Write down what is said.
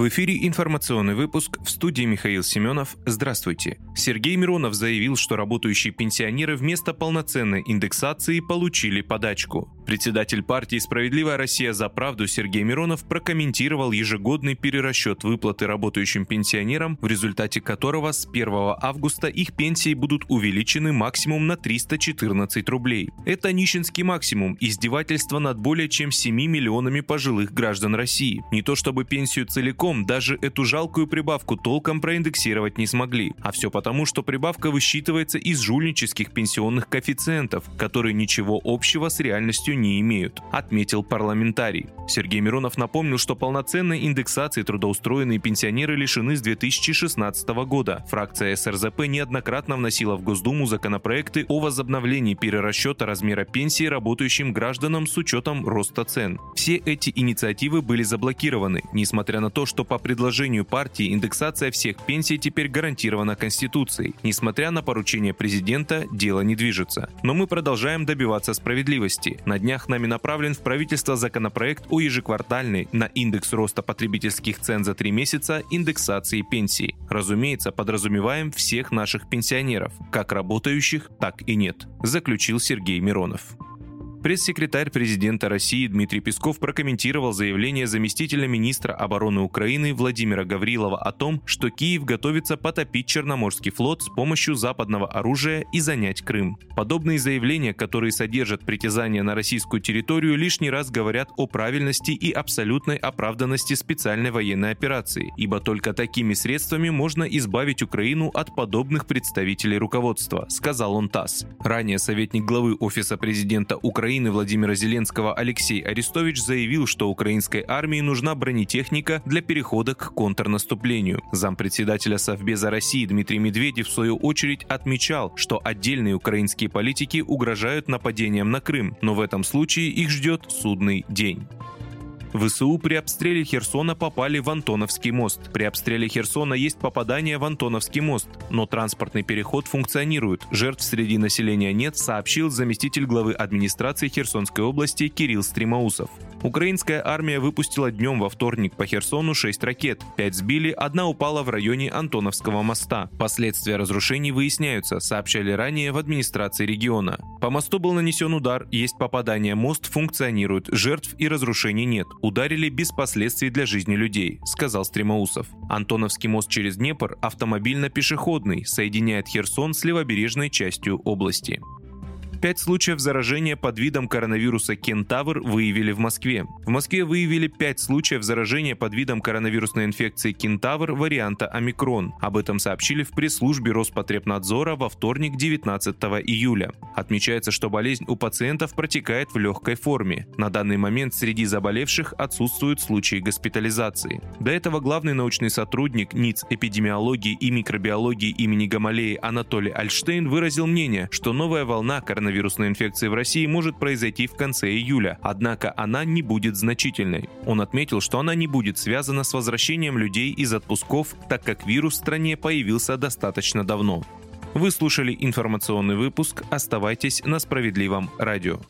В эфире информационный выпуск в студии Михаил Семенов. Здравствуйте. Сергей Миронов заявил, что работающие пенсионеры вместо полноценной индексации получили подачку. Председатель партии «Справедливая Россия за правду» Сергей Миронов прокомментировал ежегодный перерасчет выплаты работающим пенсионерам, в результате которого с 1 августа их пенсии будут увеличены максимум на 314 рублей. Это нищенский максимум, издевательство над более чем 7 миллионами пожилых граждан России. Не то чтобы пенсию целиком целиком даже эту жалкую прибавку толком проиндексировать не смогли. А все потому, что прибавка высчитывается из жульнических пенсионных коэффициентов, которые ничего общего с реальностью не имеют, отметил парламентарий. Сергей Миронов напомнил, что полноценной индексации трудоустроенные пенсионеры лишены с 2016 года. Фракция СРЗП неоднократно вносила в Госдуму законопроекты о возобновлении перерасчета размера пенсии работающим гражданам с учетом роста цен. Все эти инициативы были заблокированы, несмотря на то, что по предложению партии индексация всех пенсий теперь гарантирована Конституцией. Несмотря на поручение президента, дело не движется. Но мы продолжаем добиваться справедливости. На днях нами направлен в правительство законопроект о ежеквартальной на индекс роста потребительских цен за три месяца индексации пенсий. Разумеется, подразумеваем всех наших пенсионеров, как работающих, так и нет, заключил Сергей Миронов. Пресс-секретарь президента России Дмитрий Песков прокомментировал заявление заместителя министра обороны Украины Владимира Гаврилова о том, что Киев готовится потопить Черноморский флот с помощью западного оружия и занять Крым. Подобные заявления, которые содержат притязания на российскую территорию, лишний раз говорят о правильности и абсолютной оправданности специальной военной операции, ибо только такими средствами можно избавить Украину от подобных представителей руководства, сказал он ТАСС. Ранее советник главы Офиса президента Украины Украины Владимира Зеленского Алексей Арестович заявил, что украинской армии нужна бронетехника для перехода к контрнаступлению. Зампредседателя Совбеза России Дмитрий Медведев в свою очередь отмечал, что отдельные украинские политики угрожают нападением на Крым, но в этом случае их ждет судный день. ВСУ при обстреле Херсона попали в Антоновский мост. При обстреле Херсона есть попадание в Антоновский мост, но транспортный переход функционирует. Жертв среди населения нет, сообщил заместитель главы администрации Херсонской области Кирилл Стримаусов. Украинская армия выпустила днем во вторник по Херсону 6 ракет. 5 сбили, одна упала в районе Антоновского моста. Последствия разрушений выясняются, сообщали ранее в администрации региона. По мосту был нанесен удар, есть попадание, мост функционирует, жертв и разрушений нет. Ударили без последствий для жизни людей, сказал Стремоусов. Антоновский мост через Днепр автомобильно-пешеходный, соединяет Херсон с левобережной частью области. Пять случаев заражения под видом коронавируса кентавр выявили в Москве. В Москве выявили пять случаев заражения под видом коронавирусной инфекции кентавр варианта омикрон. Об этом сообщили в пресс-службе Роспотребнадзора во вторник 19 июля. Отмечается, что болезнь у пациентов протекает в легкой форме. На данный момент среди заболевших отсутствуют случаи госпитализации. До этого главный научный сотрудник НИЦ эпидемиологии и микробиологии имени Гамалеи Анатолий Альштейн выразил мнение, что новая волна коронавируса коронавирусной инфекции в России может произойти в конце июля, однако она не будет значительной. Он отметил, что она не будет связана с возвращением людей из отпусков, так как вирус в стране появился достаточно давно. Вы слушали информационный выпуск. Оставайтесь на справедливом радио.